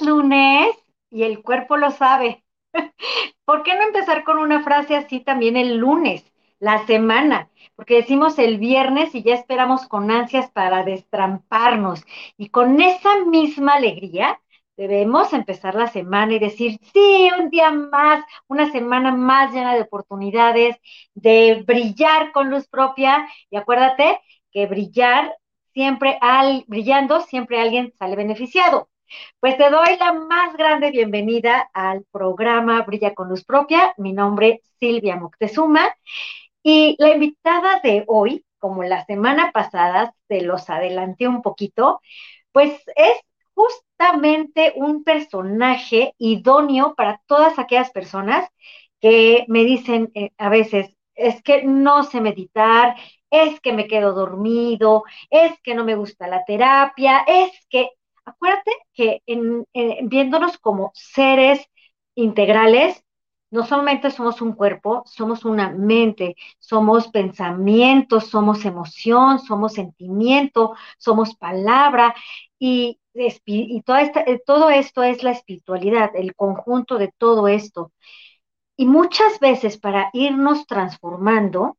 Lunes y el cuerpo lo sabe. ¿Por qué no empezar con una frase así también el lunes, la semana? Porque decimos el viernes y ya esperamos con ansias para destramparnos. Y con esa misma alegría debemos empezar la semana y decir, sí, un día más, una semana más llena de oportunidades, de brillar con luz propia. Y acuérdate que brillar siempre, al, brillando, siempre alguien sale beneficiado. Pues te doy la más grande bienvenida al programa Brilla con Luz Propia. Mi nombre es Silvia Moctezuma y la invitada de hoy, como la semana pasada, se los adelanté un poquito, pues es justamente un personaje idóneo para todas aquellas personas que me dicen eh, a veces, es que no sé meditar, es que me quedo dormido, es que no me gusta la terapia, es que acuérdate que en, viéndonos como seres integrales, no solamente somos un cuerpo, somos una mente, somos pensamientos, somos emoción, somos sentimiento, somos palabra y, y toda esta, eh, todo esto es la espiritualidad, el conjunto de todo esto. Y muchas veces para irnos transformando,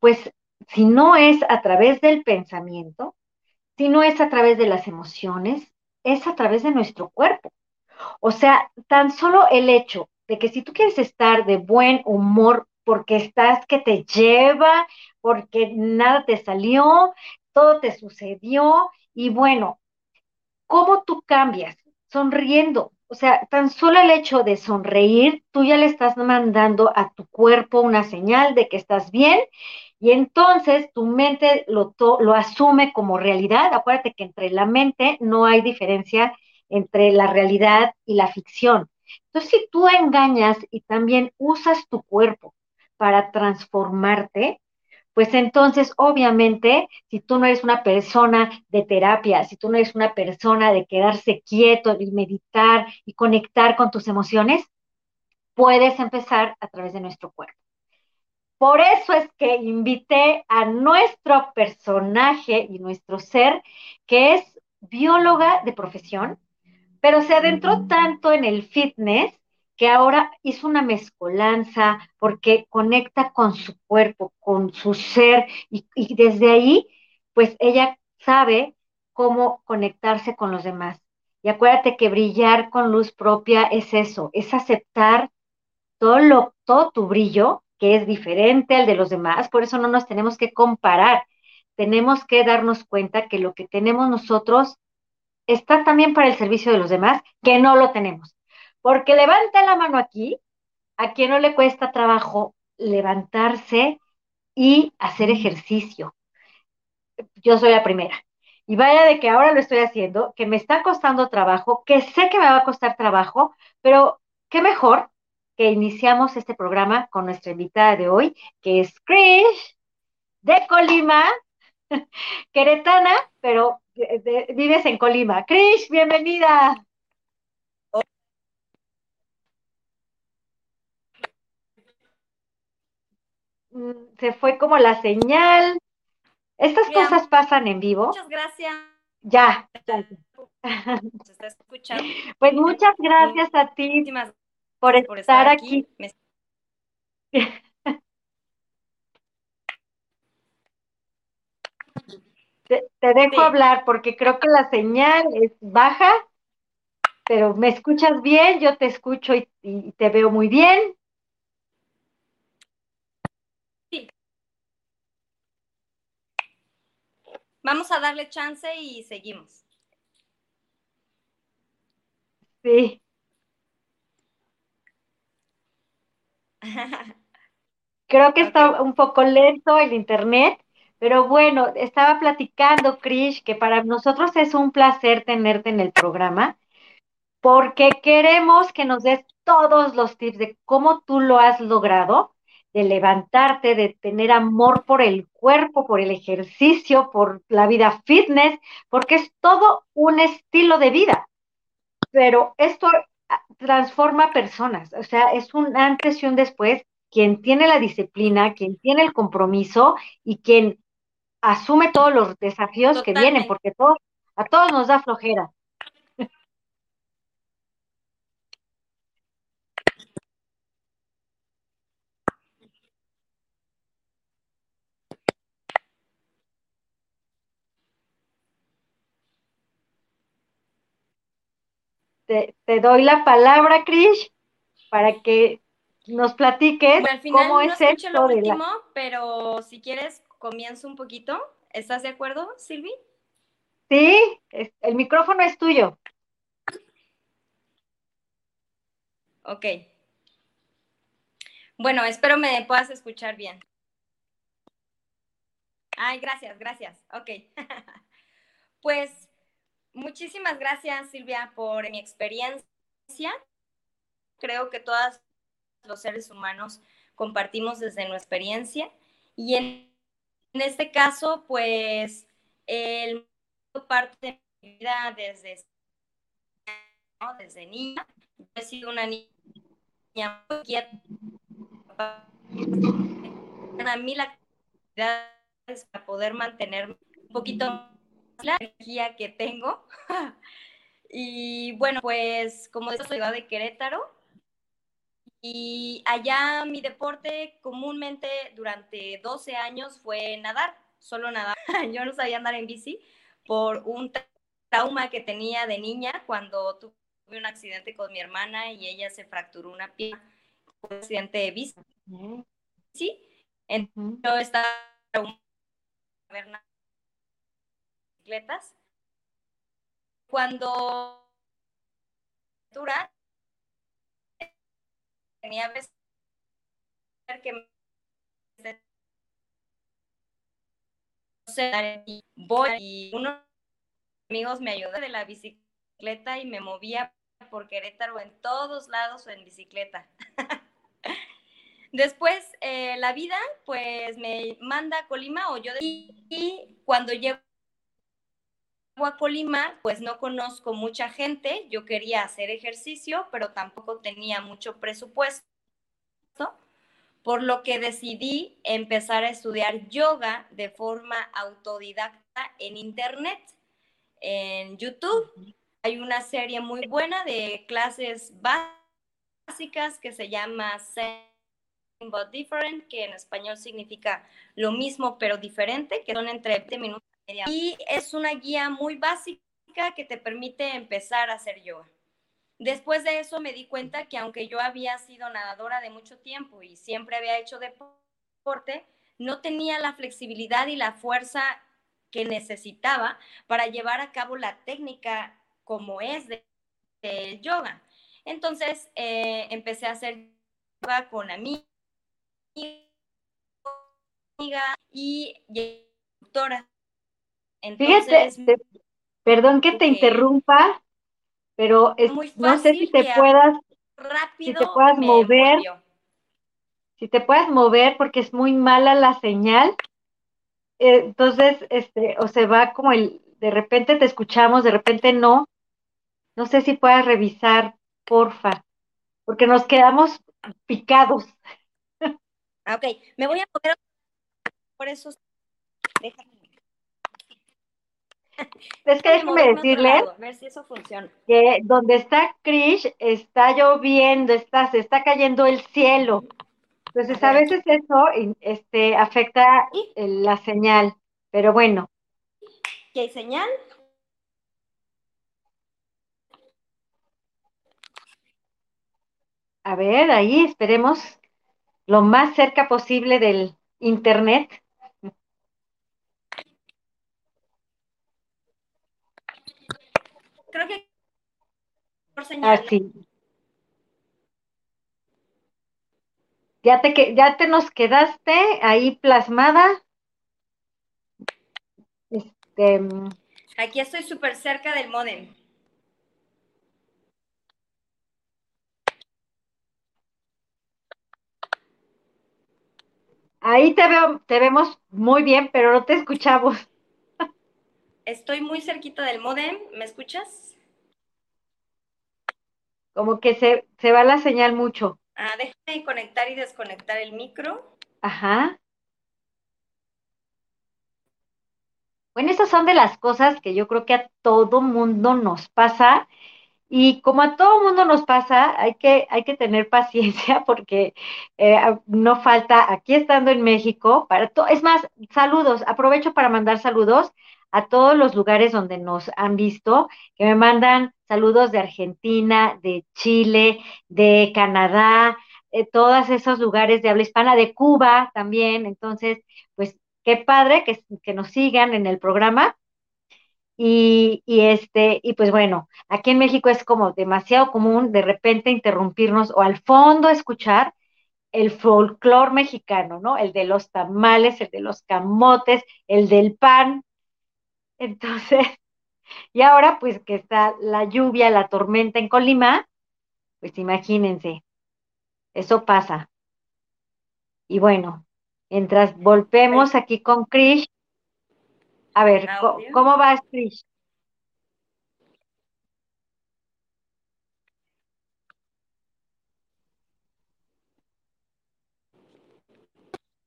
pues si no es a través del pensamiento, si no es a través de las emociones, es a través de nuestro cuerpo. O sea, tan solo el hecho de que si tú quieres estar de buen humor porque estás que te lleva, porque nada te salió, todo te sucedió y bueno, ¿cómo tú cambias? Sonriendo. O sea, tan solo el hecho de sonreír, tú ya le estás mandando a tu cuerpo una señal de que estás bien y entonces tu mente lo, lo asume como realidad. Acuérdate que entre la mente no hay diferencia entre la realidad y la ficción. Entonces, si tú engañas y también usas tu cuerpo para transformarte, pues entonces, obviamente, si tú no eres una persona de terapia, si tú no eres una persona de quedarse quieto y meditar y conectar con tus emociones, puedes empezar a través de nuestro cuerpo. Por eso es que invité a nuestro personaje y nuestro ser, que es bióloga de profesión, pero se adentró tanto en el fitness que ahora hizo una mezcolanza porque conecta con su cuerpo, con su ser, y, y desde ahí, pues ella sabe cómo conectarse con los demás. Y acuérdate que brillar con luz propia es eso, es aceptar todo, lo, todo tu brillo que es diferente al de los demás, por eso no nos tenemos que comparar, tenemos que darnos cuenta que lo que tenemos nosotros está también para el servicio de los demás, que no lo tenemos. Porque levanta la mano aquí, a quien no le cuesta trabajo levantarse y hacer ejercicio. Yo soy la primera. Y vaya de que ahora lo estoy haciendo, que me está costando trabajo, que sé que me va a costar trabajo, pero qué mejor que iniciamos este programa con nuestra invitada de hoy, que es Krish de Colima, queretana, pero vives en Colima. Krish, bienvenida. Mm, se fue como la señal. Estas cosas pasan en vivo. Muchas gracias. Ya. Se está escuchando. Pues muchas gracias a ti. Muchísimas por, estar, aquí. Te, dejo hablar porque creo que la señal es baja, pero me escuchas bien, yo te escucho y, te veo muy bien. Sí. Vamos a darle chance y seguimos. Sí. Creo que está un poco lento el internet, pero bueno, estaba platicando, Krish, que para nosotros es un placer tenerte en el programa, porque queremos que nos des todos los tips de cómo tú lo has logrado, de levantarte, de tener amor por el cuerpo, por el ejercicio, por la vida fitness, porque es todo un estilo de vida. Pero esto transforma personas, o sea, es un antes y un después, quien tiene la disciplina, quien tiene el compromiso y quien asume todos los desafíos que vienen, porque todo, a todos nos da flojera. Te, te doy la palabra, Krish, para que nos platiques Bueno, al final cómo no es esto lo de la... último, pero si quieres comienzo un poquito. ¿Estás de acuerdo, Silvi? Sí, el micrófono es tuyo. Ok. Bueno, espero me puedas escuchar bien. Ay, gracias, gracias. Ok. Pues muchísimas gracias, Silvia, por mi experiencia. Creo que todos los seres humanos compartimos desde nuestra experiencia. Y en, este caso, pues, el parte de mi vida desde, desde niña. Yo he sido una niña muy quieta. A mí la actividades para poder mantener un poquito la energía que tengo. y bueno, pues como de ciudad de Querétaro. Y allá mi deporte comúnmente durante 12 años fue nadar, solo nadar. Yo no sabía andar en bici por un trauma que tenía de niña cuando tuve un accidente con mi hermana y ella se fracturó una pierna, un accidente de bici. Sí, entonces yo estaba Cuando tenía que voy y unos amigos me ayudaron de la bicicleta y me movía por Querétaro en todos lados en bicicleta. Después, eh, la vida, pues me manda a Colima o yo de... Y cuando llego Colima, pues no conozco mucha gente. Yo quería hacer ejercicio, pero tampoco tenía mucho presupuesto. Por lo que decidí empezar a estudiar yoga de forma autodidacta en Internet, en YouTube. Hay una serie muy buena de clases básicas que se llama but different, que en español significa lo mismo pero diferente, que son entre 20 minutos y es una guía muy básica que te permite empezar a hacer yoga. Después de eso me di cuenta que aunque yo había sido nadadora de mucho tiempo y siempre había hecho deporte, no tenía la flexibilidad y la fuerza que necesitaba para llevar a cabo la técnica como es de, yoga. Entonces eh, empecé a hacer yoga con amigos y doctora. Entonces, Fíjate, te, perdón que te interrumpa, pero es, no sé si te puedas, rápido si te puedas mover, si te puedas mover porque es muy mala la señal. Entonces, este, o se va como el, de repente te escuchamos, de repente no. No sé si puedas revisar, porfa, porque nos quedamos picados. Ok, me voy a mover por eso. Déjame. Es que déjeme decirle a ver si eso funciona. que donde está Krish está lloviendo, está, se está cayendo el cielo. Entonces a, veces eso este, afecta la señal, pero bueno. ¿Qué hay señal? A ver, ahí esperemos lo más cerca posible del internet. Creo que por señal. Así. Ya te, ya te nos quedaste ahí plasmada. Este, Aquí estoy súper cerca del modem. Ahí te veo, te vemos muy bien, pero no te escuchamos. Estoy muy cerquita del modem, ¿me escuchas? Como que se, se va la señal mucho. Ah, déjame conectar y desconectar el micro. Ajá. Bueno, estas son de las cosas que yo creo que a todo mundo nos pasa. Y como a todo mundo nos pasa, hay que, hay que tener paciencia porque eh, no falta, aquí estando en México, para es más, saludos, aprovecho para mandar saludos a todos los lugares donde nos han visto, que me mandan saludos de Argentina, de Chile, de Canadá, de todos esos lugares de habla hispana, de Cuba también. Entonces, pues qué padre que, que nos sigan en el programa. Y, y, este, y pues bueno, aquí en México es como demasiado común de repente interrumpirnos o al fondo escuchar el folclor mexicano, ¿no? El de los tamales, el de los camotes, el del pan. Entonces, y ahora pues que está la lluvia, la tormenta en Colima, pues imagínense, eso pasa. Y bueno, mientras volvemos aquí con Krish, a ver, ¿cómo, ¿cómo vas, Krish?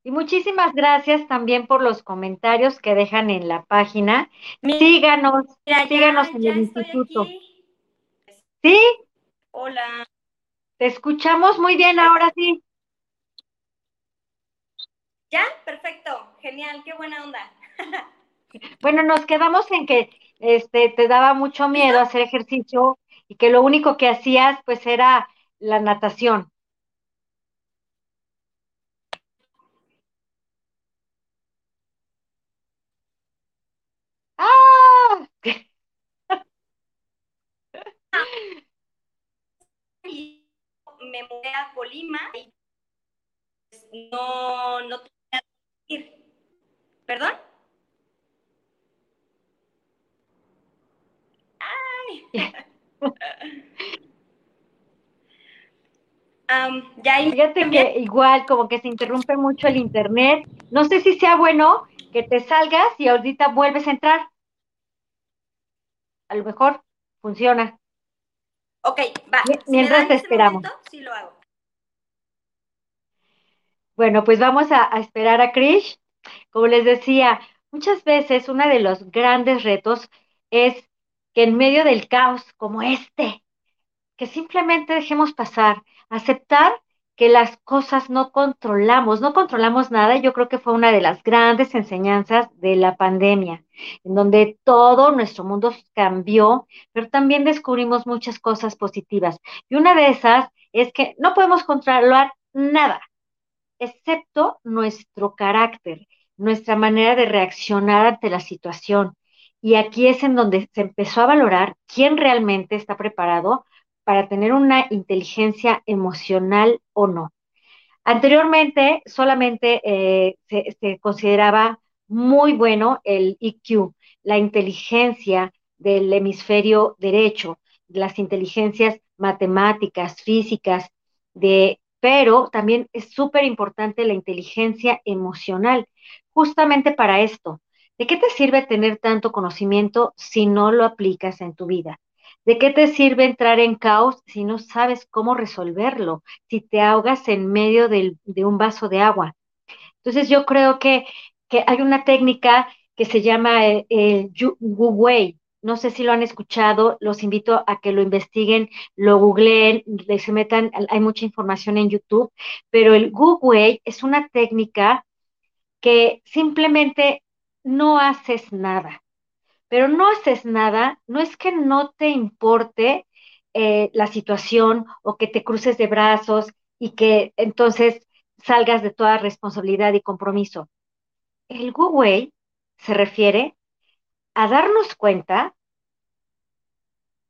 Y muchísimas gracias también por los comentarios que dejan en la página. síganos, síganos en el instituto. ¿Sí? Hola. Te escuchamos muy bien ahora sí. ¿Ya? Perfecto. Genial, qué buena onda. bueno, nos quedamos en que este te daba mucho miedo hacer ejercicio y que lo único que hacías pues era la natación. ¡Ah! Me mudé a Colima y no, no tenía que ir. ¿Perdón? Ay. um, ya Fíjate que igual como que se interrumpe mucho el internet. No sé si sea bueno que te salgas y ahorita vuelves a entrar. A lo mejor funciona. Ok, va. Mientras te esperamos. sí lo hago. Bueno, pues vamos a, a esperar a Krish. Como les decía, muchas veces uno de los grandes retos es que en medio del caos como este, que simplemente dejemos pasar, aceptar que las cosas no controlamos, no controlamos nada. Yo creo que fue una de las grandes enseñanzas de la pandemia, en donde todo nuestro mundo cambió, pero también descubrimos muchas cosas positivas. Y una de esas es que no podemos controlar nada, excepto nuestro carácter, nuestra manera de reaccionar ante la situación. Y aquí es en donde se empezó a valorar quién realmente está preparado para tener una inteligencia emocional o no. Anteriormente solamente eh, se, consideraba muy bueno el EQ, la inteligencia del hemisferio derecho, las inteligencias matemáticas, físicas, de, pero también es súper importante la inteligencia emocional, justamente para esto. ¿De qué te sirve tener tanto conocimiento si no lo aplicas en tu vida? ¿De qué te sirve entrar en caos si no sabes cómo resolverlo? Si te ahogas en medio de un vaso de agua. Entonces yo creo que, hay una técnica que se llama el, el Wei. No sé si lo han escuchado, los invito a que lo investiguen, lo googleen, se metan, hay mucha información en YouTube, pero el Wu Wei es una técnica que simplemente no haces nada pero no haces nada, no es que no te importe eh, la situación o que te cruces de brazos y que entonces salgas de toda responsabilidad y compromiso. El Wu se refiere a darnos cuenta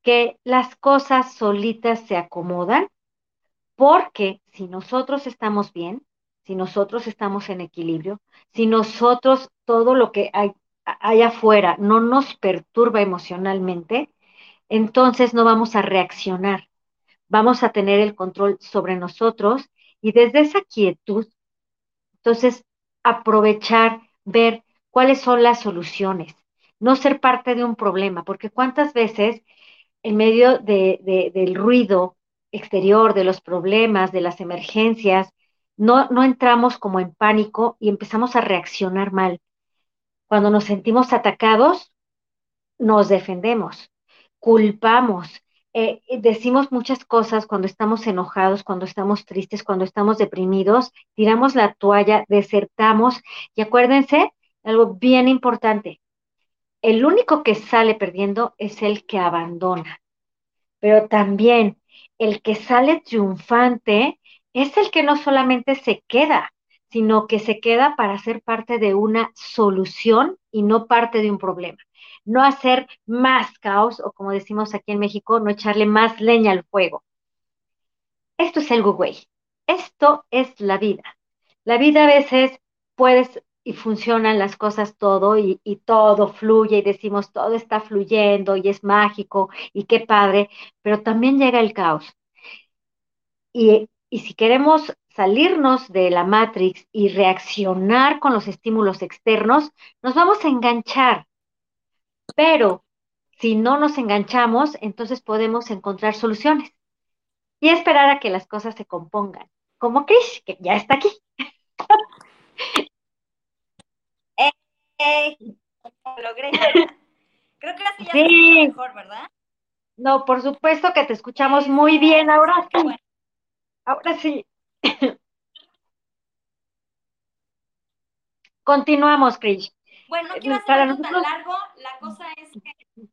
que las cosas solitas se acomodan porque si nosotros estamos bien, si nosotros estamos en equilibrio, si nosotros todo lo que hay allá afuera no nos perturba emocionalmente, entonces no vamos a reaccionar, vamos a tener el control sobre nosotros y desde esa quietud, entonces aprovechar, ver cuáles son las soluciones, no ser parte de un problema, porque cuántas veces en medio de, del ruido exterior, de los problemas, de las emergencias, no, no entramos como en pánico y empezamos a reaccionar mal. Cuando nos sentimos atacados, nos defendemos, culpamos, eh, decimos muchas cosas cuando estamos enojados, cuando estamos tristes, cuando estamos deprimidos, tiramos la toalla, desertamos y acuérdense algo bien importante. el único que sale perdiendo es el que abandona. Pero también el que sale triunfante es el que no solamente se queda, sino que se queda para ser parte de una solución y no parte de un problema. No hacer más caos, o como decimos aquí en México, no echarle más leña al fuego. Esto es el Google. Esto es la vida. La vida a veces puedes y funcionan las cosas todo y, todo fluye y decimos todo está fluyendo y es mágico y qué padre, pero también llega el caos. Y si queremos salirnos de la Matrix y reaccionar con los estímulos externos, nos vamos a enganchar. Pero si no nos enganchamos, entonces podemos encontrar soluciones y esperar a que las cosas se compongan, como Chris, que ya está aquí. Eh, eh, logré. Creo que así ya sí. mejor, ¿verdad? No, por supuesto que te escuchamos muy bien. Ahora sí. Ahora sí. Continuamos, Chris. Bueno, no quiero hacer Para nosotros... tan largo. La cosa es que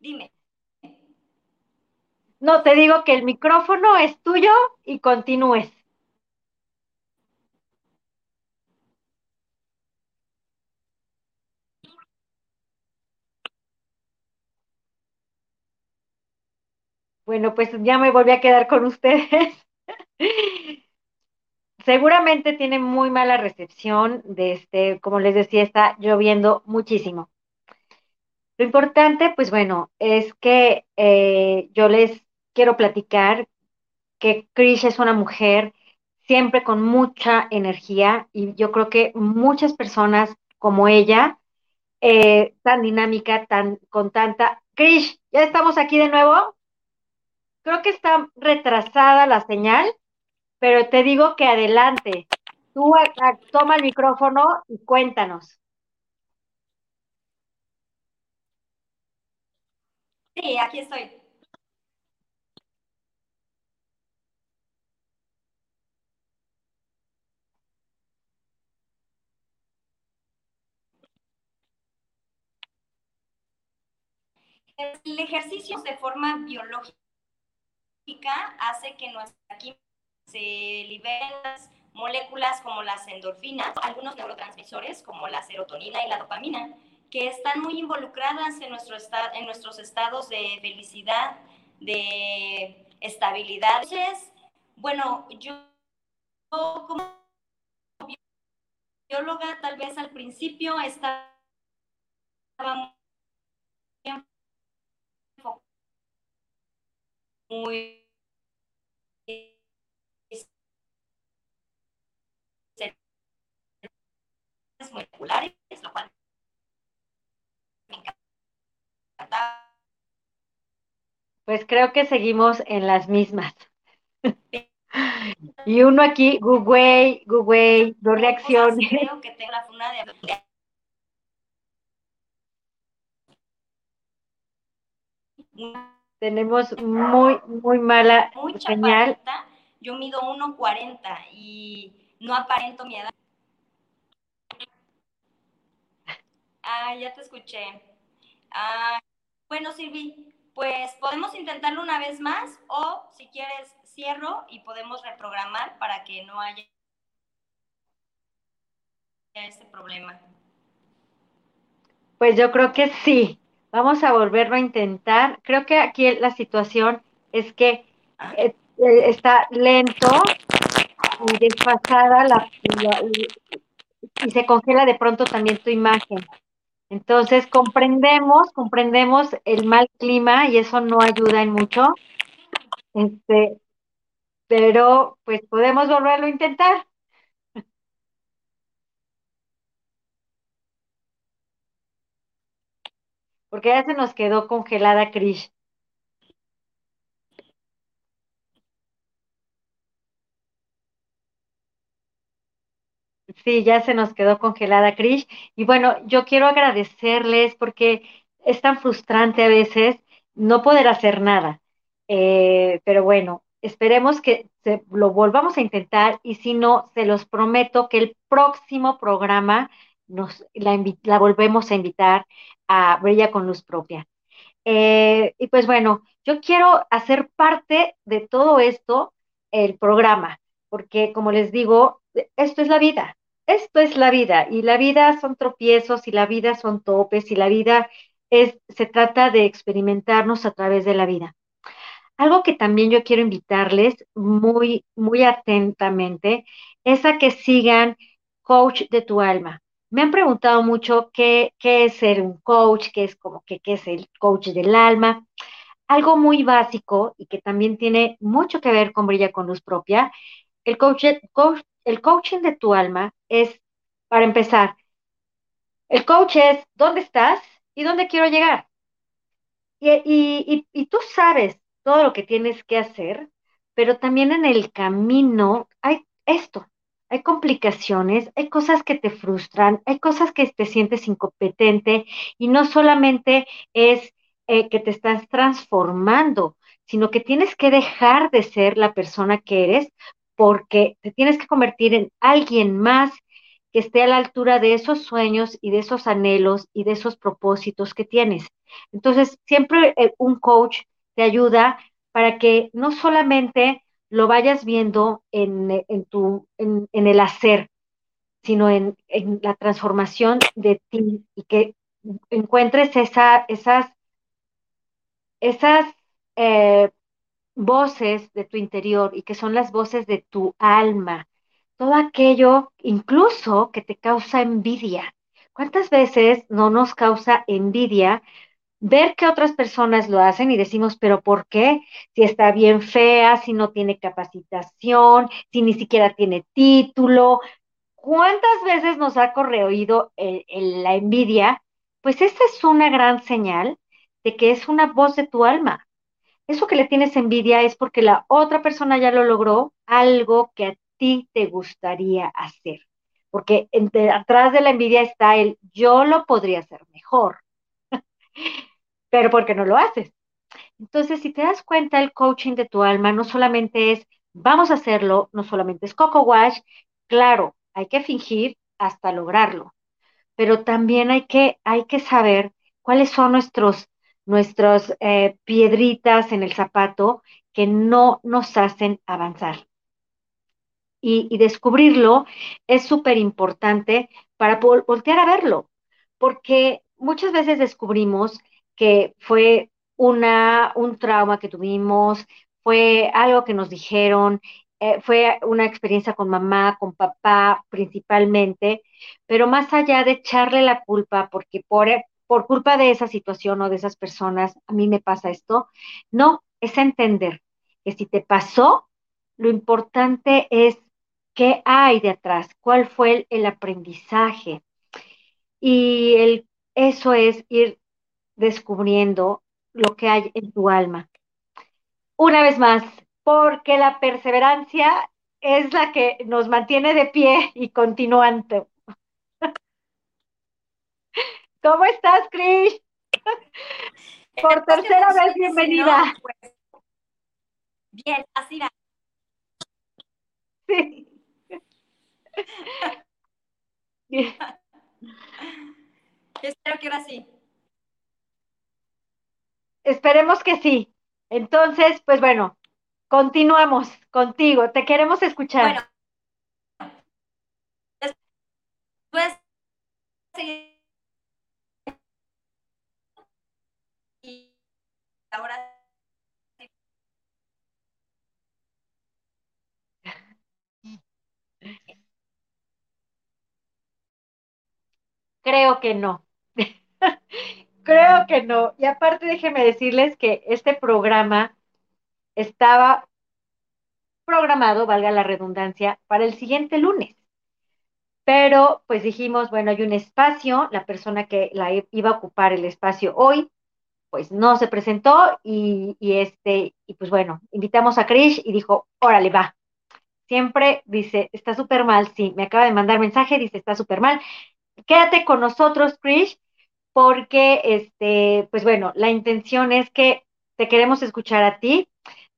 Dime. No, te digo que el micrófono es tuyo y continúes. Bueno, pues ya me volví a quedar con ustedes. Seguramente tiene muy mala recepción de este, como les decía, está lloviendo muchísimo. Lo importante, pues bueno, es que eh, yo les quiero platicar que Krish es una mujer siempre con mucha energía y yo creo que muchas personas como ella, eh, tan dinámica, tan con tanta... Krish, ya estamos aquí de nuevo. Creo que está retrasada la señal, pero te digo que adelante. Tú toma el micrófono y cuéntanos. Sí, aquí estoy. El ejercicio de forma biológica hace que nuestra química se liberen las moléculas como las endorfinas, algunos neurotransmisores como la serotonina y la dopamina, que están muy involucradas en, nuestro en nuestros estados de felicidad, de estabilidad. Entonces, bueno, yo como bióloga tal vez al principio estaba muy moleculares, lo cual pues creo que seguimos en las mismas. y uno aquí, Google, Google, dos reacciones. Creo que tengo la funa de... Tenemos muy, muy mala Mucha señal. Yo mido 1,40 y no aparento mi edad. Ah, ya te escuché. Ah, bueno, Silvi, pues podemos intentarlo una vez más o si quieres cierro y podemos reprogramar para que no haya este problema. Pues yo creo que sí. Vamos a volverlo a intentar. Creo que aquí la situación es que eh, eh, está lento y desfasada la, la, y se congela de pronto también tu imagen. Entonces comprendemos, comprendemos el mal clima y eso no ayuda en mucho. Este, pero pues podemos volverlo a intentar. Porque ya se nos quedó congelada Krish. Sí, ya se nos quedó congelada Krish. Y bueno, yo quiero agradecerles porque es tan frustrante a veces no poder hacer nada. Eh, pero bueno, esperemos que se, lo volvamos a intentar y si no, se los prometo que el próximo programa nos la, la volvemos a invitar a Brilla con Luz Propia. Eh, y pues bueno, yo quiero hacer parte de todo esto, el programa, porque como les digo, esto es la vida, esto es la vida, y la vida son tropiezos, y la vida son topes, y la vida es, se trata de experimentarnos a través de la vida. Algo que también yo quiero invitarles muy, muy atentamente es a que sigan Coach de tu Alma. Me han preguntado mucho qué, qué es ser un coach, qué es como que qué es el coach del alma. Algo muy básico y que también tiene mucho que ver con Brilla con Luz Propia. El, coach, el coaching de tu alma es, para empezar, el coach es dónde estás y dónde quiero llegar. Y, tú sabes todo lo que tienes que hacer, pero también en el camino hay esto, hay complicaciones, hay cosas que te frustran, hay cosas que te sientes incompetente y no solamente es eh, que te estás transformando, sino que tienes que dejar de ser la persona que eres porque te tienes que convertir en alguien más que esté a la altura de esos sueños y de esos anhelos y de esos propósitos que tienes. Entonces, siempre eh, un coach te ayuda para que no solamente lo vayas viendo en, tu, en, el hacer, sino en, la transformación de ti y que encuentres esa, esas, esas eh, voces de tu interior y que son las voces de tu alma, todo aquello incluso que te causa envidia. ¿Cuántas veces no nos causa envidia ver que otras personas lo hacen y decimos, pero ¿por qué? Si está bien fea, si no tiene capacitación, si ni siquiera tiene título. ¿Cuántas veces nos ha correoído la envidia? Pues esa es una gran señal de que es una voz de tu alma. Eso que le tienes envidia es porque la otra persona ya lo logró, algo que a ti te gustaría hacer. Porque atrás de la envidia está el yo lo podría hacer mejor pero porque no lo haces. Entonces, si te das cuenta, el coaching de tu alma no solamente es vamos a hacerlo, no solamente es coco wash, claro, hay que fingir hasta lograrlo, pero también hay que, hay que saber cuáles son nuestros, nuestros eh, piedritas en el zapato que no nos hacen avanzar. Y, y descubrirlo es súper importante para voltear a verlo, porque muchas veces descubrimos que fue una, un trauma que tuvimos, fue algo que nos dijeron, eh, fue una experiencia con mamá, con papá principalmente, pero más allá de echarle la culpa, porque por, por culpa de esa situación o de esas personas, a mí me pasa esto, no, es entender que si te pasó, lo importante es qué hay de atrás, cuál fue el, aprendizaje. Y el, eso es ir descubriendo lo que hay en tu alma. Una vez más, porque la perseverancia es la que nos mantiene de pie y continuando. ¿Cómo estás, Krish? Por tercera vez, bienvenida. Pues, bien, así Sí. Espero que ahora sí. Esperemos que sí. Entonces, pues bueno, continuamos contigo. Te queremos escuchar. Bueno, después y ahora Creo que no. Creo que no. Y aparte, déjenme decirles que este programa estaba programado, valga la redundancia, para el siguiente lunes. Pero pues dijimos, bueno, hay un espacio, la persona que la iba a ocupar el espacio hoy, pues no se presentó y, este, y pues bueno, invitamos a Krish y dijo, órale, va. Siempre dice, está súper mal, sí, me acaba de mandar mensaje, dice, está súper mal. Quédate con nosotros, Krish, porque, este, pues bueno, la intención es que te queremos escuchar a ti.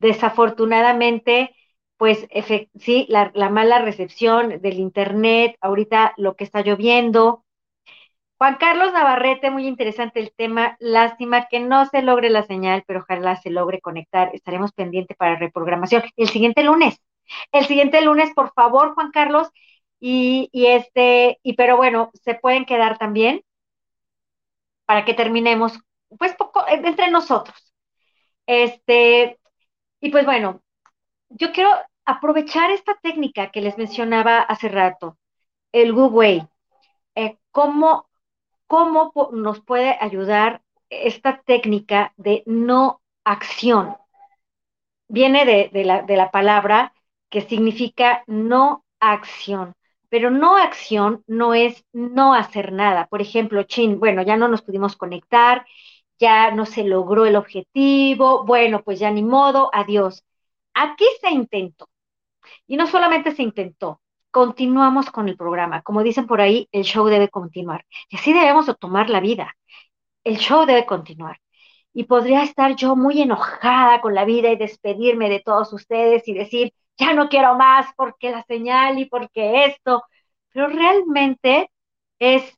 desafortunadamente, pues sí, la, la, mala recepción del Internet, ahorita lo que está lloviendo. Juan Carlos Navarrete, muy interesante el tema. Lástima que no se logre la señal, pero ojalá se logre conectar. Estaremos pendientes para reprogramación el siguiente lunes. El siguiente lunes, por favor, Juan Carlos. Y, este, y pero bueno, se pueden quedar también para que terminemos, pues, poco, entre nosotros. Este, y pues bueno, yo quiero aprovechar esta técnica que les mencionaba hace rato, el Google eh, ¿cómo, ¿Cómo nos puede ayudar esta técnica de no acción? Viene de, la, la palabra que significa no acción pero no acción no es no hacer nada. Por ejemplo, chin, bueno, ya no nos pudimos conectar, ya no se logró el objetivo, bueno, pues ya ni modo, adiós. Aquí se intentó. Y no solamente se intentó, continuamos con el programa. Como dicen por ahí, el show debe continuar. Y así debemos tomar la vida. El show debe continuar. Y podría estar yo muy enojada con la vida y despedirme de todos ustedes y decir, ya no quiero más porque la señal y porque esto, pero realmente es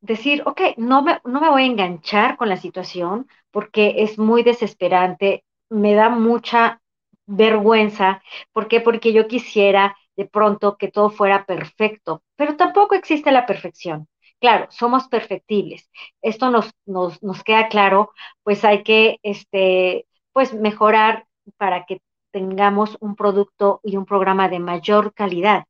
decir, ok, no me, no me voy a enganchar con la situación porque es muy desesperante, me da mucha vergüenza, ¿por qué? Porque yo quisiera de pronto que todo fuera perfecto, pero tampoco existe la perfección. Claro, somos perfectibles. Esto nos, nos, nos queda claro, pues hay que este, pues mejorar para que tengamos un producto y un programa de mayor calidad.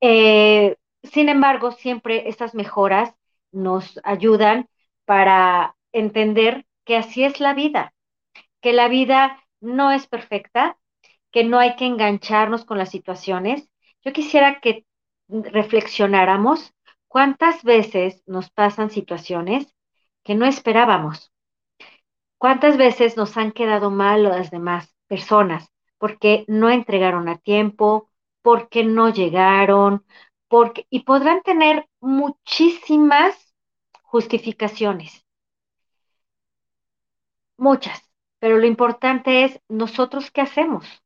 Eh, sin embargo, siempre estas mejoras nos ayudan para entender que así es la vida, que la vida no es perfecta, que no hay que engancharnos con las situaciones. Yo quisiera que reflexionáramos cuántas veces nos pasan situaciones que no esperábamos. ¿Cuántas veces nos han quedado mal las demás? personas, porque no entregaron a tiempo, porque no llegaron, porque, y podrán tener muchísimas justificaciones. Muchas, pero lo importante es nosotros qué hacemos,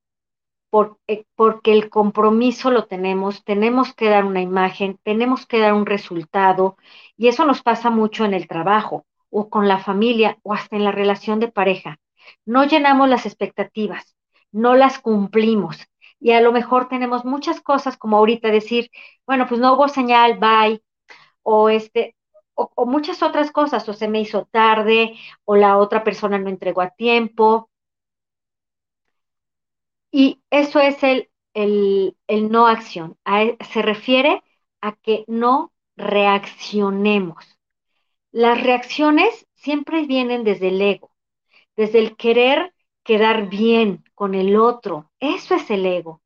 porque, porque el compromiso lo tenemos, tenemos que dar una imagen, tenemos que dar un resultado, y eso nos pasa mucho en el trabajo o con la familia o hasta en la relación de pareja no llenamos las expectativas, no las cumplimos. Y a lo mejor tenemos muchas cosas como ahorita decir, bueno, pues no hubo señal, bye, o este, o muchas otras cosas, o se me hizo tarde, o la otra persona no entregó a tiempo. Y eso es el, el, el no acción. E, se refiere a que no reaccionemos. Las reacciones siempre vienen desde el ego desde el querer quedar bien con el otro. Eso es el ego.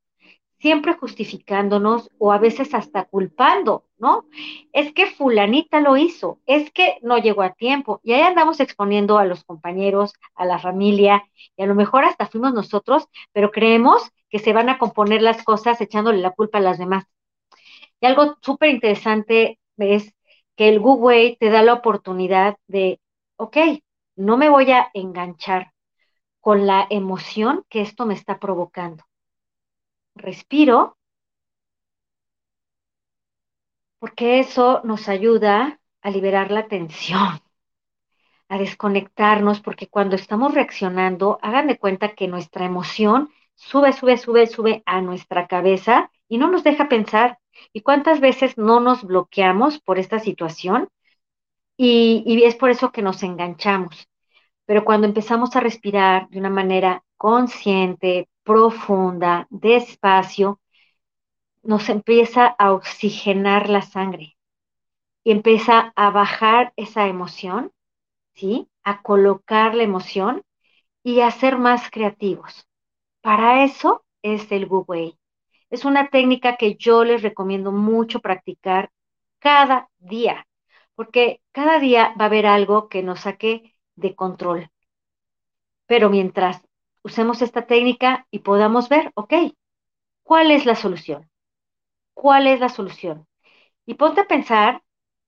Siempre justificándonos o a veces hasta culpando, ¿no? Es que fulanita lo hizo, es que no llegó a tiempo. Y ahí andamos exponiendo a los compañeros, a la familia, y a lo mejor hasta fuimos nosotros, pero creemos que se van a componer las cosas echándole la culpa a las demás. Y algo súper interesante es que el Google te da la oportunidad de, ok, no me voy a enganchar con la emoción que esto me está provocando. Respiro, porque eso nos ayuda a liberar la tensión, a desconectarnos, porque cuando estamos reaccionando, hagan de cuenta que nuestra emoción sube, sube, sube, sube a nuestra cabeza y no nos deja pensar. ¿Y cuántas veces no nos bloqueamos por esta situación? Y, y es por eso que nos enganchamos. Pero cuando empezamos a respirar de una manera consciente, profunda, despacio, nos empieza a oxigenar la sangre y empieza a bajar esa emoción, ¿sí? A colocar la emoción y a ser más creativos. Para eso es el Wu Wei. Es una técnica que yo les recomiendo mucho practicar cada día, porque cada día va a haber algo que nos saque de control. Pero mientras usemos esta técnica y podamos ver, ok, ¿cuál es la solución? ¿Cuál es la solución? Y ponte a pensar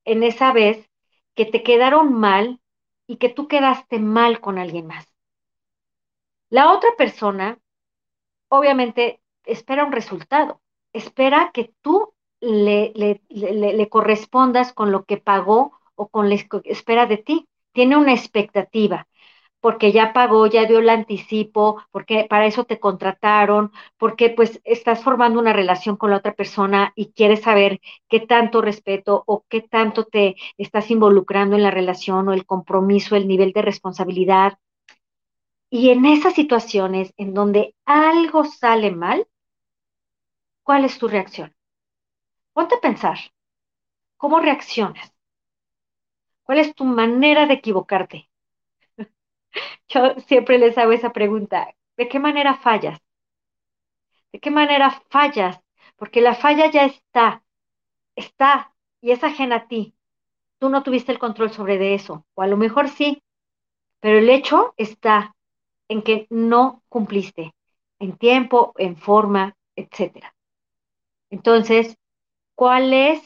en esa vez que te quedaron mal y que tú quedaste mal con alguien más. La otra persona, obviamente, espera un resultado, espera que tú le, le, le, correspondas con lo que pagó o con la espera de ti. Tiene una expectativa porque ya pagó, ya dio el anticipo, porque para eso te contrataron, porque pues estás formando una relación con la otra persona y quieres saber qué tanto respeto o qué tanto te estás involucrando en la relación o el compromiso, el nivel de responsabilidad. Y en esas situaciones en donde algo sale mal, ¿cuál es tu reacción? Ponte a pensar, ¿cómo reaccionas? ¿Cuál es tu manera de equivocarte? Yo siempre les hago esa pregunta, ¿de qué manera fallas? ¿De qué manera fallas? Porque la falla ya está, está y es ajena a ti. Tú no tuviste el control sobre de eso, o a lo mejor sí, pero el hecho está en que no cumpliste en tiempo, en forma, etcétera. Entonces, ¿cuál es,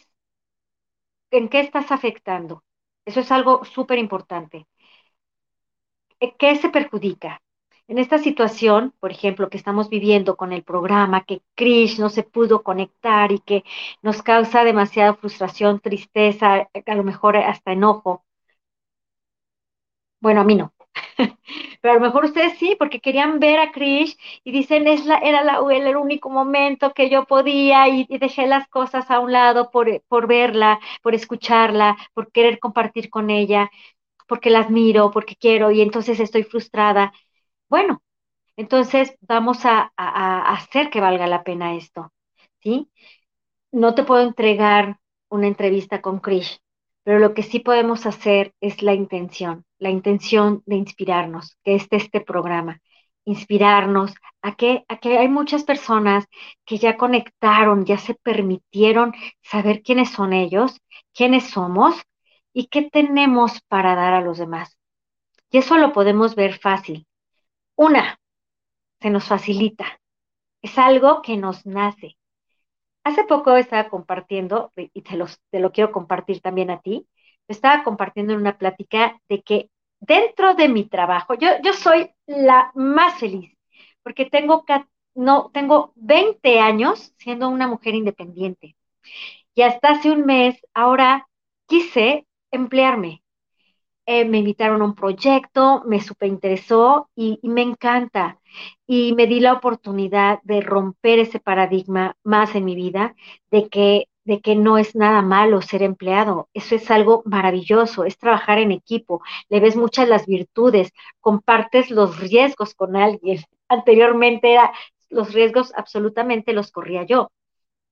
en qué estás afectando? Eso es algo súper importante. ¿Qué se perjudica? En esta situación, por ejemplo, que estamos viviendo con el programa, que Krish no se pudo conectar y que nos causa demasiada frustración, tristeza, a lo mejor hasta enojo. Bueno, a mí no. Pero a lo mejor ustedes sí, porque querían ver a Krish y dicen, es la, era la, el único momento que yo podía y, y dejé las cosas a un lado por, por verla, por escucharla, por querer compartir con ella porque la admiro, porque quiero y entonces estoy frustrada. Bueno, entonces vamos a, hacer que valga la pena esto, ¿sí? No te puedo entregar una entrevista con Krish, pero lo que sí podemos hacer es la intención, la intención de inspirarnos, que es este programa, inspirarnos a que, a que hay muchas personas que ya conectaron, ya se permitieron saber quiénes son ellos, quiénes somos y qué tenemos para dar a los demás. Y eso lo podemos ver fácil. Una, se nos facilita. Es algo que nos nace. Hace poco estaba compartiendo, y te, los, te lo quiero compartir también a ti, estaba compartiendo en una plática de que dentro de mi trabajo, yo, soy la más feliz, porque tengo, no, tengo 20 años siendo una mujer independiente. Y hasta hace un mes, ahora quise emplearme. Eh, me invitaron a un proyecto, me superinteresó y, y me encanta. Y me di la oportunidad de romper ese paradigma más en mi vida, de que, de que no es nada malo ser empleado. Eso es algo maravilloso, es trabajar en equipo, le ves muchas las virtudes, compartes los riesgos con alguien. Anteriormente era, los riesgos absolutamente los corría yo.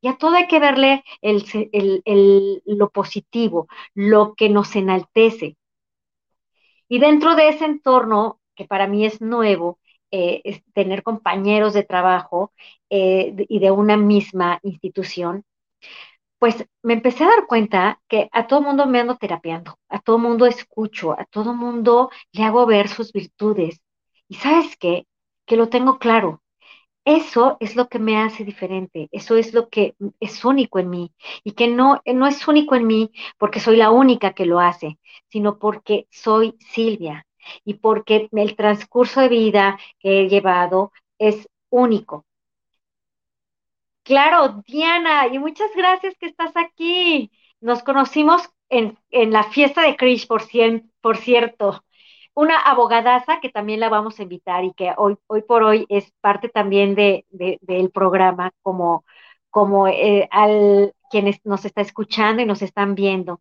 Y a todo hay que verle el, el, el, lo positivo, lo que nos enaltece. Y dentro de ese entorno, que para mí es nuevo, eh, es tener compañeros de trabajo eh, y de una misma institución, pues me empecé a dar cuenta que a todo mundo me ando terapiando, a todo mundo escucho, a todo mundo le hago ver sus virtudes. Y sabes qué? Que lo tengo claro, eso es lo que me hace diferente, eso es lo que es único en mí y que no, no es único en mí porque soy la única que lo hace, sino porque soy Silvia y porque el transcurso de vida que he llevado es único. Claro, Diana, y muchas gracias que estás aquí. Nos conocimos en, en la fiesta de Krish, por, cien, por cierto una abogadaza que también la vamos a invitar y que hoy, hoy por hoy es parte también de, de, del programa como, como eh, al quienes nos está escuchando y nos están viendo.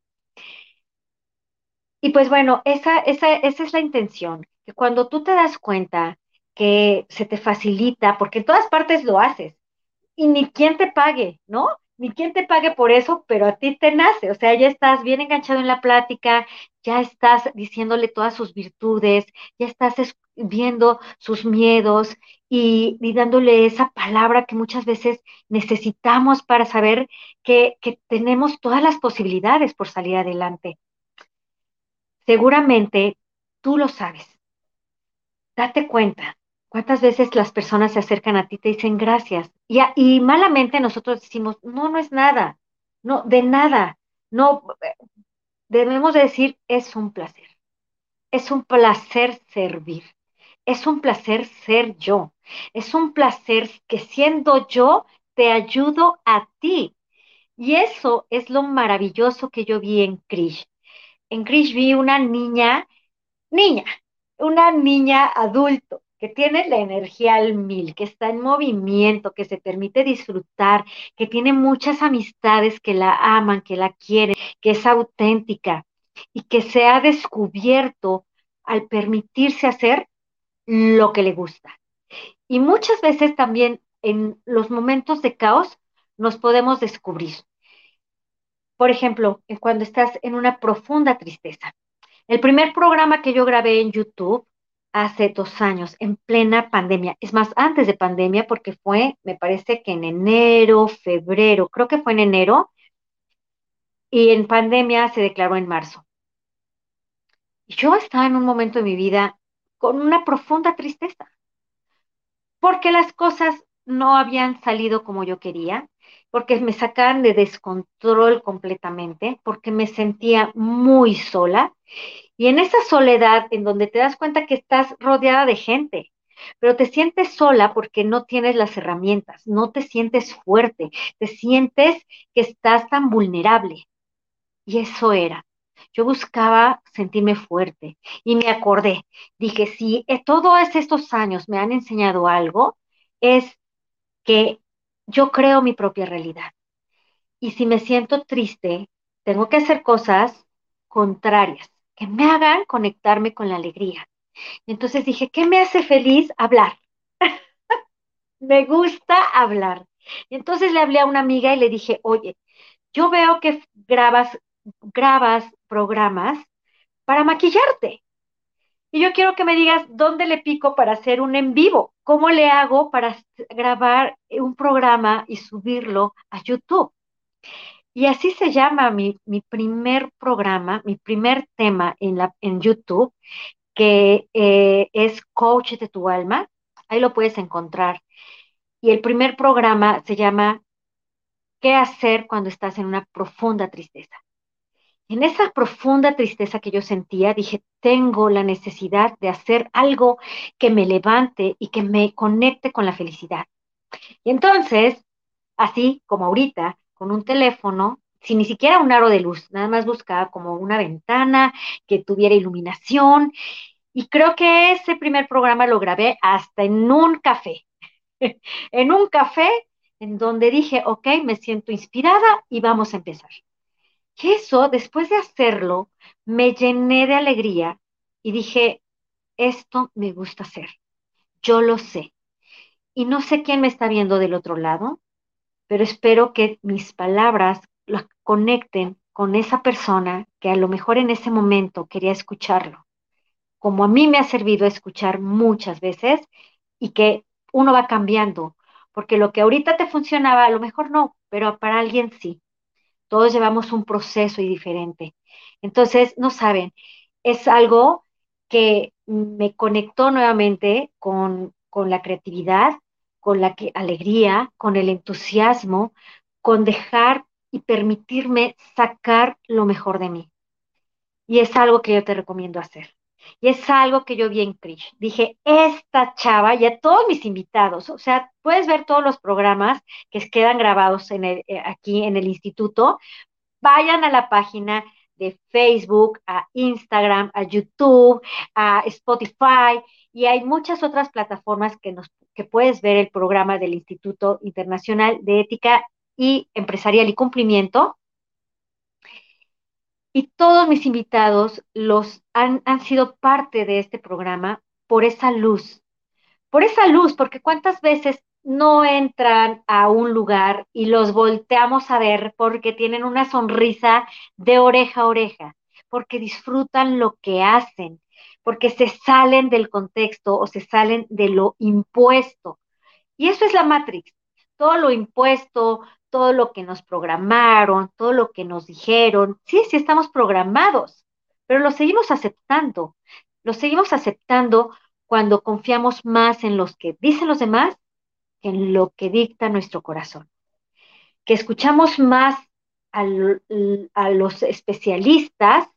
Y pues bueno, esa, esa, esa es la intención, que cuando tú te das cuenta que se te facilita, porque en todas partes lo haces, y ni quien te pague, ¿no? Ni quien te pague por eso, pero a ti te nace, o sea, ya estás bien enganchado en la plática, ya estás diciéndole todas sus virtudes, ya estás viendo sus miedos y, y, dándole esa palabra que muchas veces necesitamos para saber que, que tenemos todas las posibilidades por salir adelante. Seguramente tú lo sabes. Date cuenta, ¿Cuántas veces las personas se acercan a ti y te dicen gracias? Y, y, malamente nosotros decimos, no, no es nada, no, de nada. No, debemos decir, es un placer. Es un placer servir. es un placer ser yo. Es un placer que siendo yo te ayudo a ti. Y eso es lo maravilloso que yo vi en Krish. En Krish vi una niña, niña, una niña adulto que tiene la energía al mil, que está en movimiento, que se permite disfrutar, que tiene muchas amistades que la aman, que la quieren, que es auténtica y que se ha descubierto al permitirse hacer lo que le gusta. Y muchas veces también en los momentos de caos nos podemos descubrir. Por ejemplo, cuando estás en una profunda tristeza. El primer programa que yo grabé en YouTube hace dos años, en plena pandemia, es más, antes de pandemia, porque fue, me parece que en enero, febrero, creo que fue en enero, y en pandemia se declaró en marzo. Yo estaba en un momento de mi vida con una profunda tristeza, porque las cosas no habían salido como yo quería, porque me sacaban de descontrol completamente, porque me sentía muy sola. Y en esa soledad, en donde te das cuenta que estás rodeada de gente, pero te sientes sola porque no tienes las herramientas, no te sientes fuerte, te sientes que estás tan vulnerable. Y eso era. Yo buscaba sentirme fuerte y me acordé, dije, si todos estos años me han enseñado algo, es que yo creo mi propia realidad. Y si me siento triste, tengo que hacer cosas contrarias, que me hagan conectarme con la alegría. Entonces dije, ¿qué me hace feliz? Hablar. me gusta hablar. Entonces le hablé a una amiga y le dije, oye, yo veo que grabas, grabas programas para maquillarte. Y yo quiero que me digas dónde le pico para hacer un en vivo, cómo le hago para grabar un programa y subirlo a YouTube. Y así se llama mi, primer programa, mi primer tema en, la, en YouTube, que eh, es Coach de tu alma. Ahí lo puedes encontrar. Y el primer programa se llama ¿Qué hacer cuando estás en una profunda tristeza? En esa profunda tristeza que yo sentía, dije, tengo la necesidad de hacer algo que me levante y que me conecte con la felicidad. Y entonces, así como ahorita, con un teléfono, sin ni siquiera un aro de luz, nada más buscaba como una ventana que tuviera iluminación. Y creo que ese primer programa lo grabé hasta en un café, en un café en donde dije, ok, me siento inspirada y vamos a empezar. Y eso, después de hacerlo, me llené de alegría y dije, esto me gusta hacer. Yo lo sé. Y no sé quién me está viendo del otro lado, pero espero que mis palabras lo conecten con esa persona que a lo mejor en ese momento quería escucharlo, como a mí me ha servido escuchar muchas veces y que uno va cambiando, porque lo que ahorita te funcionaba, a lo mejor no, pero para alguien sí. Todos llevamos un proceso y diferente. Entonces, no saben, es algo que me conectó nuevamente con, la creatividad, con la alegría, con el entusiasmo, con dejar y permitirme sacar lo mejor de mí. Y es algo que yo te recomiendo hacer. Y es algo que yo vi en Krish. Dije, esta chava y a todos mis invitados, o sea, puedes ver todos los programas que quedan grabados eh, aquí en el instituto. Vayan a la página de Facebook, a Instagram, a YouTube, a Spotify y hay muchas otras plataformas que, nos, que puedes ver el programa del Instituto Internacional de Ética y Empresarial y Cumplimiento. Y todos mis invitados los han, han sido parte de este programa por esa luz, por esa luz, porque cuántas veces no entran a un lugar y los volteamos a ver porque tienen una sonrisa de oreja a oreja, porque disfrutan lo que hacen, porque se salen del contexto o se salen de lo impuesto. Y eso es la Matrix. Todo lo impuesto, todo lo que nos programaron, todo lo que nos dijeron. Sí, sí estamos programados, pero lo seguimos aceptando. Lo seguimos aceptando cuando confiamos más en los que dicen los demás que en lo que dicta nuestro corazón. Que escuchamos más a, a los especialistas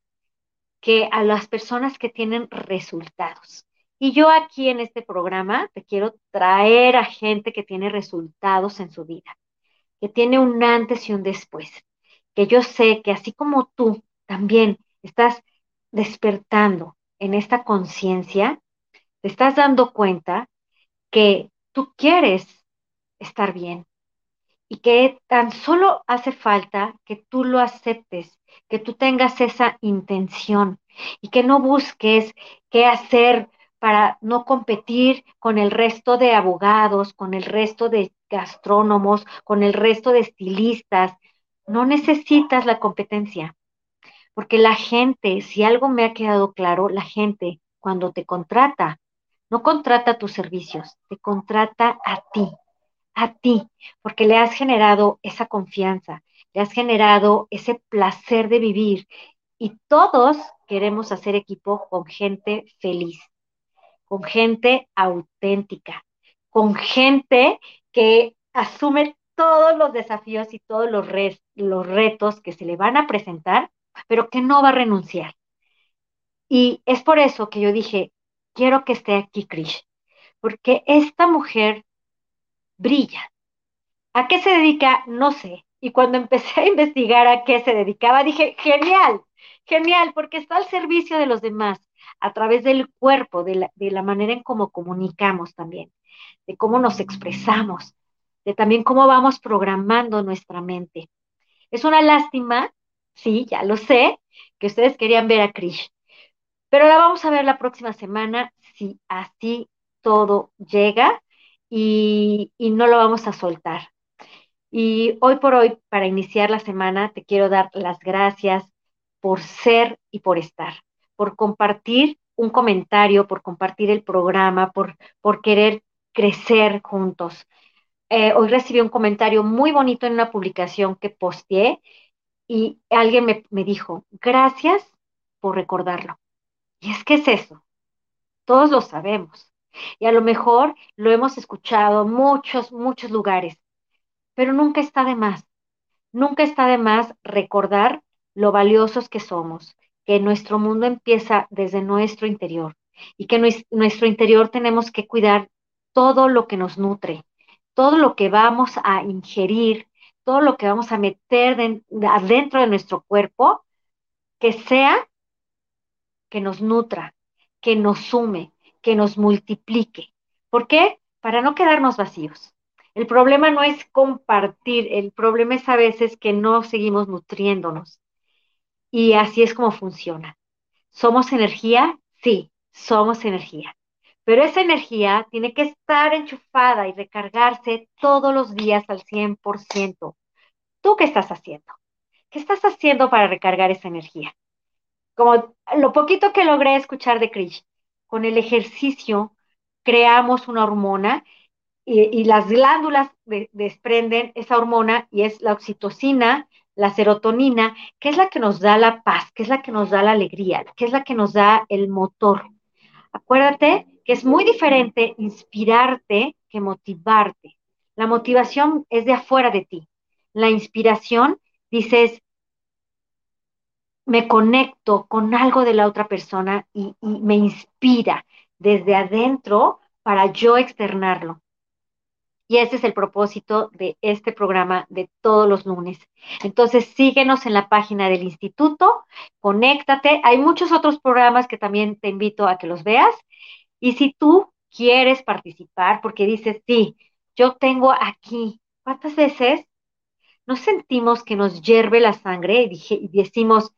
que a las personas que tienen resultados. Y yo aquí en este programa te quiero traer a gente que tiene resultados en su vida, que tiene un antes y un después, que yo sé que así como tú también estás despertando en esta conciencia, te estás dando cuenta que tú quieres estar bien y que tan solo hace falta que tú lo aceptes, que tú tengas esa intención y que no busques qué hacer para no competir con el resto de abogados, con el resto de gastrónomos, con el resto de estilistas. No necesitas la competencia, porque la gente, si algo me ha quedado claro, la gente cuando te contrata, no contrata tus servicios, te contrata a ti, a ti, porque le has generado esa confianza, le has generado ese placer de vivir y todos queremos hacer equipo con gente feliz, con gente auténtica, con gente que asume todos los desafíos y todos los, los retos que se le van a presentar, pero que no va a renunciar. Y es por eso que yo dije, quiero que esté aquí Krish, porque esta mujer brilla. ¿A qué se dedica? No sé. Y cuando empecé a investigar a qué se dedicaba, dije, genial, genial, porque está al servicio de los demás, a través del cuerpo, de la, de la manera en cómo comunicamos también, de cómo nos expresamos, de también cómo vamos programando nuestra mente. Es una lástima, sí, ya lo sé, que ustedes querían ver a Krish, pero la vamos a ver la próxima semana si así todo llega y, no lo vamos a soltar. Y hoy por hoy, para iniciar la semana, te quiero dar las gracias por ser y por estar, por compartir un comentario, por compartir el programa, por, por querer crecer juntos. Eh, hoy recibí un comentario muy bonito en una publicación que posteé y alguien me, me dijo, gracias por recordarlo. Y es que es eso, todos lo sabemos. Y a lo mejor lo hemos escuchado muchos, muchos lugares, pero nunca está de más. Nunca está de más recordar lo valiosos que somos, que nuestro mundo empieza desde nuestro interior y que nuestro interior tenemos que cuidar todo lo que nos nutre, todo lo que vamos a ingerir, todo lo que vamos a meter adentro de nuestro cuerpo, que sea que nos nutra, que nos sume, que nos multiplique. ¿Por qué? Para no quedarnos vacíos. El problema no es compartir, el problema es a veces que no seguimos nutriéndonos. Y así es como funciona. ¿Somos energía? Sí, somos energía. Pero esa energía tiene que estar enchufada y recargarse todos los días al 100%. ¿Tú qué estás haciendo? ¿Qué estás haciendo para recargar esa energía? Como lo poquito que logré escuchar de Krish, con el ejercicio creamos una hormona y, las glándulas desprenden esa hormona y es la oxitocina, la serotonina, que es la que nos da la paz, que es la que nos da la alegría, que es la que nos da el motor. Acuérdate que es muy diferente inspirarte que motivarte. La motivación es de afuera de ti. La inspiración, dices, me conecto con algo de la otra persona y, me inspira desde adentro para yo externarlo. Y ese es el propósito de este programa de todos los lunes. Entonces, síguenos en la página del instituto, conéctate. Hay muchos otros programas que también te invito a que los veas. Y si tú quieres participar, porque dices, sí, yo tengo aquí, ¿cuántas veces nos sentimos que nos hierve la sangre y decimos,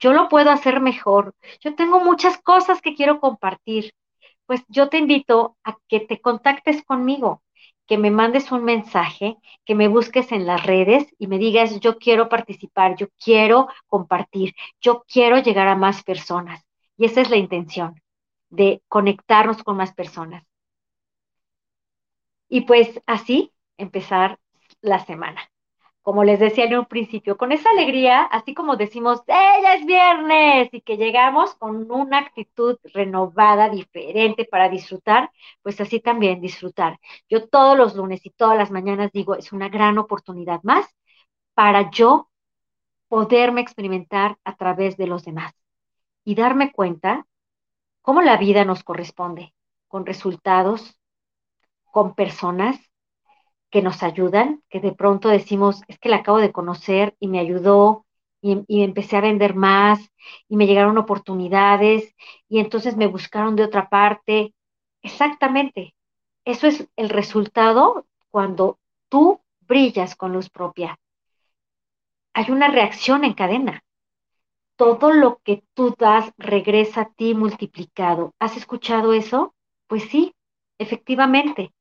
yo lo puedo hacer mejor, yo tengo muchas cosas que quiero compartir, pues yo te invito a que te contactes conmigo, que me mandes un mensaje, que me busques en las redes y me digas, yo quiero participar, yo quiero compartir, yo quiero llegar a más personas. Y esa es la intención, de conectarnos con más personas. Y pues así empezar la semana como les decía en un principio, con esa alegría, así como decimos, ella es viernes y que llegamos con una actitud renovada, diferente para disfrutar, pues así también disfrutar. Yo todos los lunes y todas las mañanas digo, es una gran oportunidad más para yo poderme experimentar a través de los demás y darme cuenta cómo la vida nos corresponde, con resultados, con personas que nos ayudan, que de pronto decimos, es que la acabo de conocer y me ayudó y, y, empecé a vender más y me llegaron oportunidades y entonces me buscaron de otra parte. Exactamente. Eso es el resultado cuando tú brillas con luz propia. Hay una reacción en cadena. Todo lo que tú das regresa a ti multiplicado. ¿Has escuchado eso? Pues sí, Efectivamente.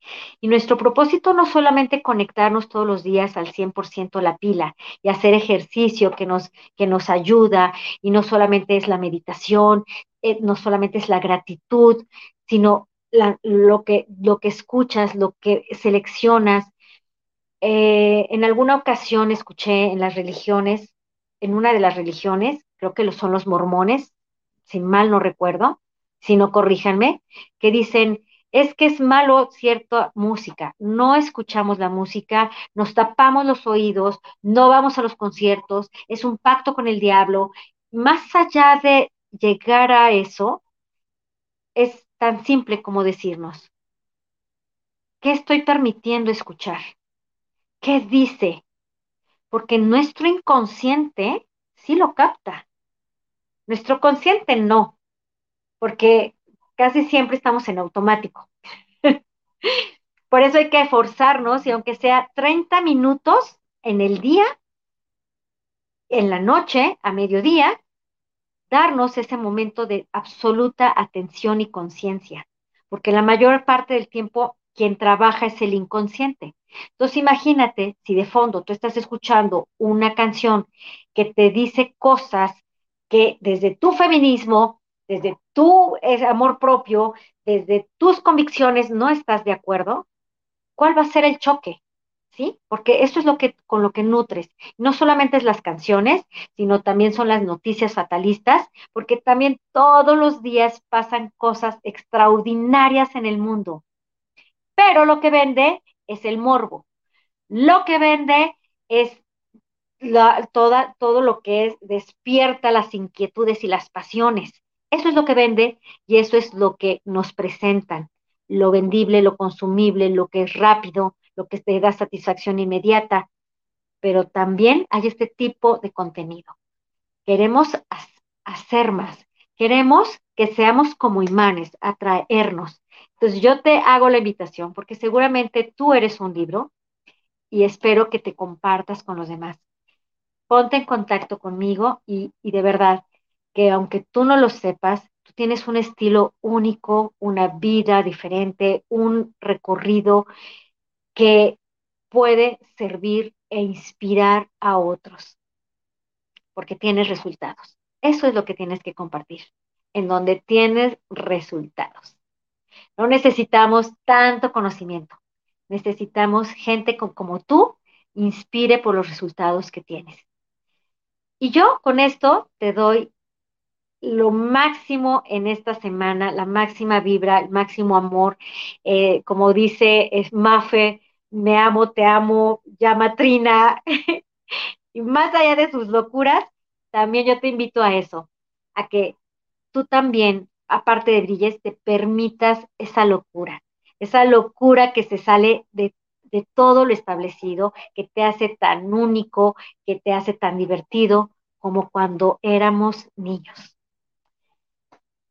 Y nuestro propósito no solamente conectarnos todos los días al 100% la pila y hacer ejercicio que nos, que nos ayuda, y no solamente es la meditación, eh, no solamente es la gratitud, sino lo, que, lo que escuchas, lo que seleccionas. Eh, en alguna ocasión escuché en las religiones, en una de las religiones, creo que lo son los mormones, si mal no recuerdo, si no corríjanme, que dicen, es que es malo cierta música, no escuchamos la música, nos tapamos los oídos, no vamos a los conciertos, es un pacto con el diablo. Más allá de llegar a eso, es tan simple como decirnos, ¿qué estoy permitiendo escuchar? ¿Qué dice? Porque nuestro inconsciente sí lo capta, nuestro consciente no, porque casi siempre estamos en automático. Por eso hay que esforzarnos y aunque sea 30 minutos en el día, en la noche, a mediodía, darnos ese momento de absoluta atención y conciencia, porque la mayor parte del tiempo quien trabaja es el inconsciente. Entonces imagínate si de fondo tú estás escuchando una canción que te dice cosas que desde tu feminismo, desde tu amor propio, desde tus convicciones no estás de acuerdo, ¿cuál va a ser el choque? ¿Sí? Porque esto es lo que con lo que nutres. No solamente es las canciones, sino también son las noticias fatalistas, porque también todos los días pasan cosas extraordinarias en el mundo. Pero lo que vende es el morbo. Lo que vende es toda, todo lo que es, despierta las inquietudes y las pasiones. Eso es lo que vende y eso es lo que nos presentan, lo vendible, lo consumible, lo que es rápido, lo que te da satisfacción inmediata, pero también hay este tipo de contenido. Queremos hacer más, queremos que seamos como imanes, atraernos. Entonces yo te hago la invitación porque seguramente tú eres un libro y espero que te compartas con los demás. Ponte en contacto conmigo y, y de verdad, que aunque tú no lo sepas, tú tienes un estilo único, una vida diferente, un recorrido que puede servir e inspirar a otros, porque tienes resultados. Eso es lo que tienes que compartir, en donde tienes resultados. No necesitamos tanto conocimiento, necesitamos gente como tú, inspire por los resultados que tienes. Y yo con esto te doy lo máximo en esta semana, la máxima vibra, el máximo amor. Eh, como dice es Mafe, me amo, te amo, llama Trina. y más allá de sus locuras, también yo te invito a eso, a que tú también, aparte de brilles, te permitas esa locura, esa locura que se sale de, de todo lo establecido, que te hace tan único, que te hace tan divertido como cuando éramos niños.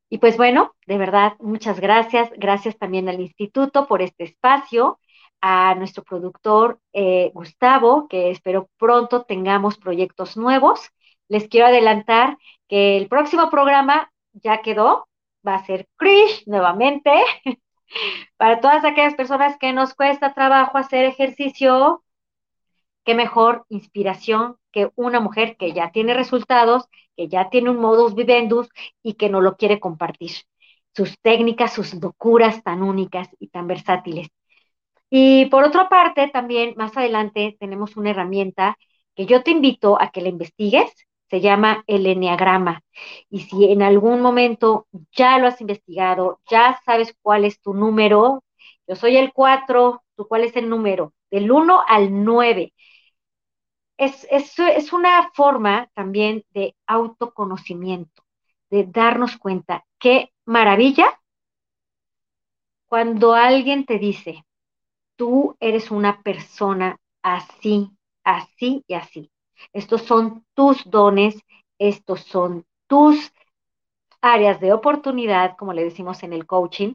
Y pues bueno, de verdad, muchas gracias. Gracias también al instituto por este espacio, a nuestro productor eh, Gustavo, que espero pronto tengamos proyectos nuevos. Les quiero adelantar que el próximo programa ya quedó, va a ser Krish nuevamente. Para todas aquellas personas que nos cuesta trabajo hacer ejercicio, qué mejor inspiración que una mujer que ya tiene resultados que ya tiene un modus vivendus y que no lo quiere compartir. Sus técnicas, sus locuras tan únicas y tan versátiles. Y por otra parte, también más adelante tenemos una herramienta que yo te invito a que la investigues, se llama el Enneagrama. Y si en algún momento ya lo has investigado, ya sabes cuál es tu número, yo soy el 4, ¿tú cuál es el número? Del 1 al 9 es, es, una forma también de autoconocimiento, de darnos cuenta qué maravilla cuando alguien te dice, tú eres una persona así, así y así. Estos son tus dones, estos son tus áreas de oportunidad, como le decimos en el coaching,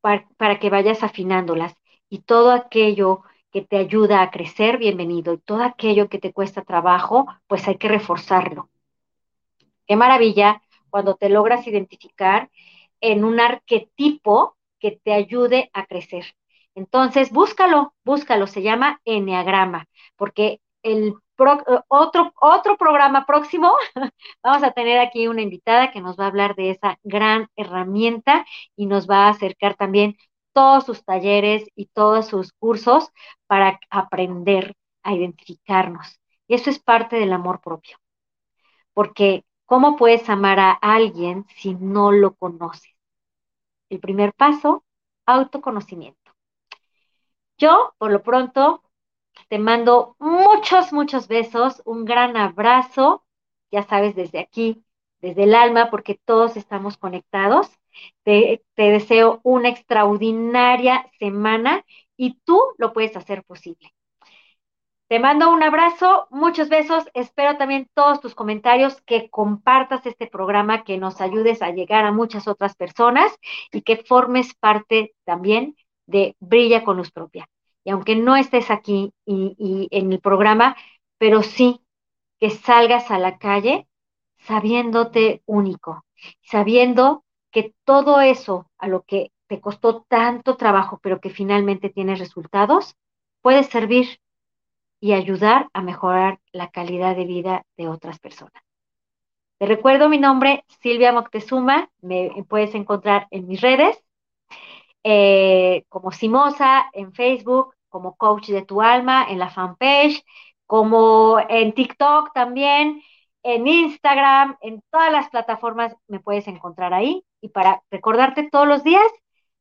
para, para, que vayas afinándolas y todo aquello que te ayuda a crecer, bienvenido, y todo aquello que te cuesta trabajo, pues hay que reforzarlo. Qué maravilla cuando te logras identificar en un arquetipo que te ayude a crecer. Entonces, búscalo, búscalo, se llama Enneagrama, porque el otro, otro programa próximo, vamos a tener aquí una invitada que nos va a hablar de esa gran herramienta y nos va a acercar también todos sus talleres y todos sus cursos para aprender a identificarnos. Y eso es parte del amor propio. Porque, ¿cómo puedes amar a alguien si no lo conoces? El primer paso, autoconocimiento. Yo, por lo pronto, te mando muchos, muchos besos, un gran abrazo, ya sabes, desde aquí, desde el alma, porque todos estamos conectados. Te, deseo una extraordinaria semana y tú lo puedes hacer posible. Te mando un abrazo, muchos besos. Espero también todos tus comentarios, que compartas este programa, que nos ayudes a llegar a muchas otras personas y que formes parte también de Brilla con Luz Propia. Y aunque no estés aquí y en el programa, pero sí que salgas a la calle sabiéndote único, sabiendo que todo eso a lo que te costó tanto trabajo, pero que finalmente tienes resultados, puede servir y ayudar a mejorar la calidad de vida de otras personas. Te recuerdo mi nombre, Silvia Moctezuma, me puedes encontrar en mis redes, eh, como Simosa en Facebook, como Coach de tu Alma en la fanpage, como en TikTok también, en Instagram, en todas las plataformas me puedes encontrar ahí. Y para recordarte todos los días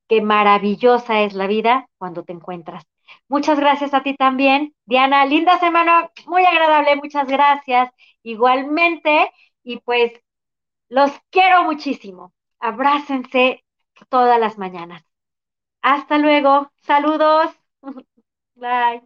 que maravillosa es la vida cuando te encuentras. Muchas gracias a ti también, Diana. Linda semana, muy agradable, muchas gracias. Igualmente, y pues los quiero muchísimo. Abrácense todas las mañanas. Hasta luego. Saludos. Bye.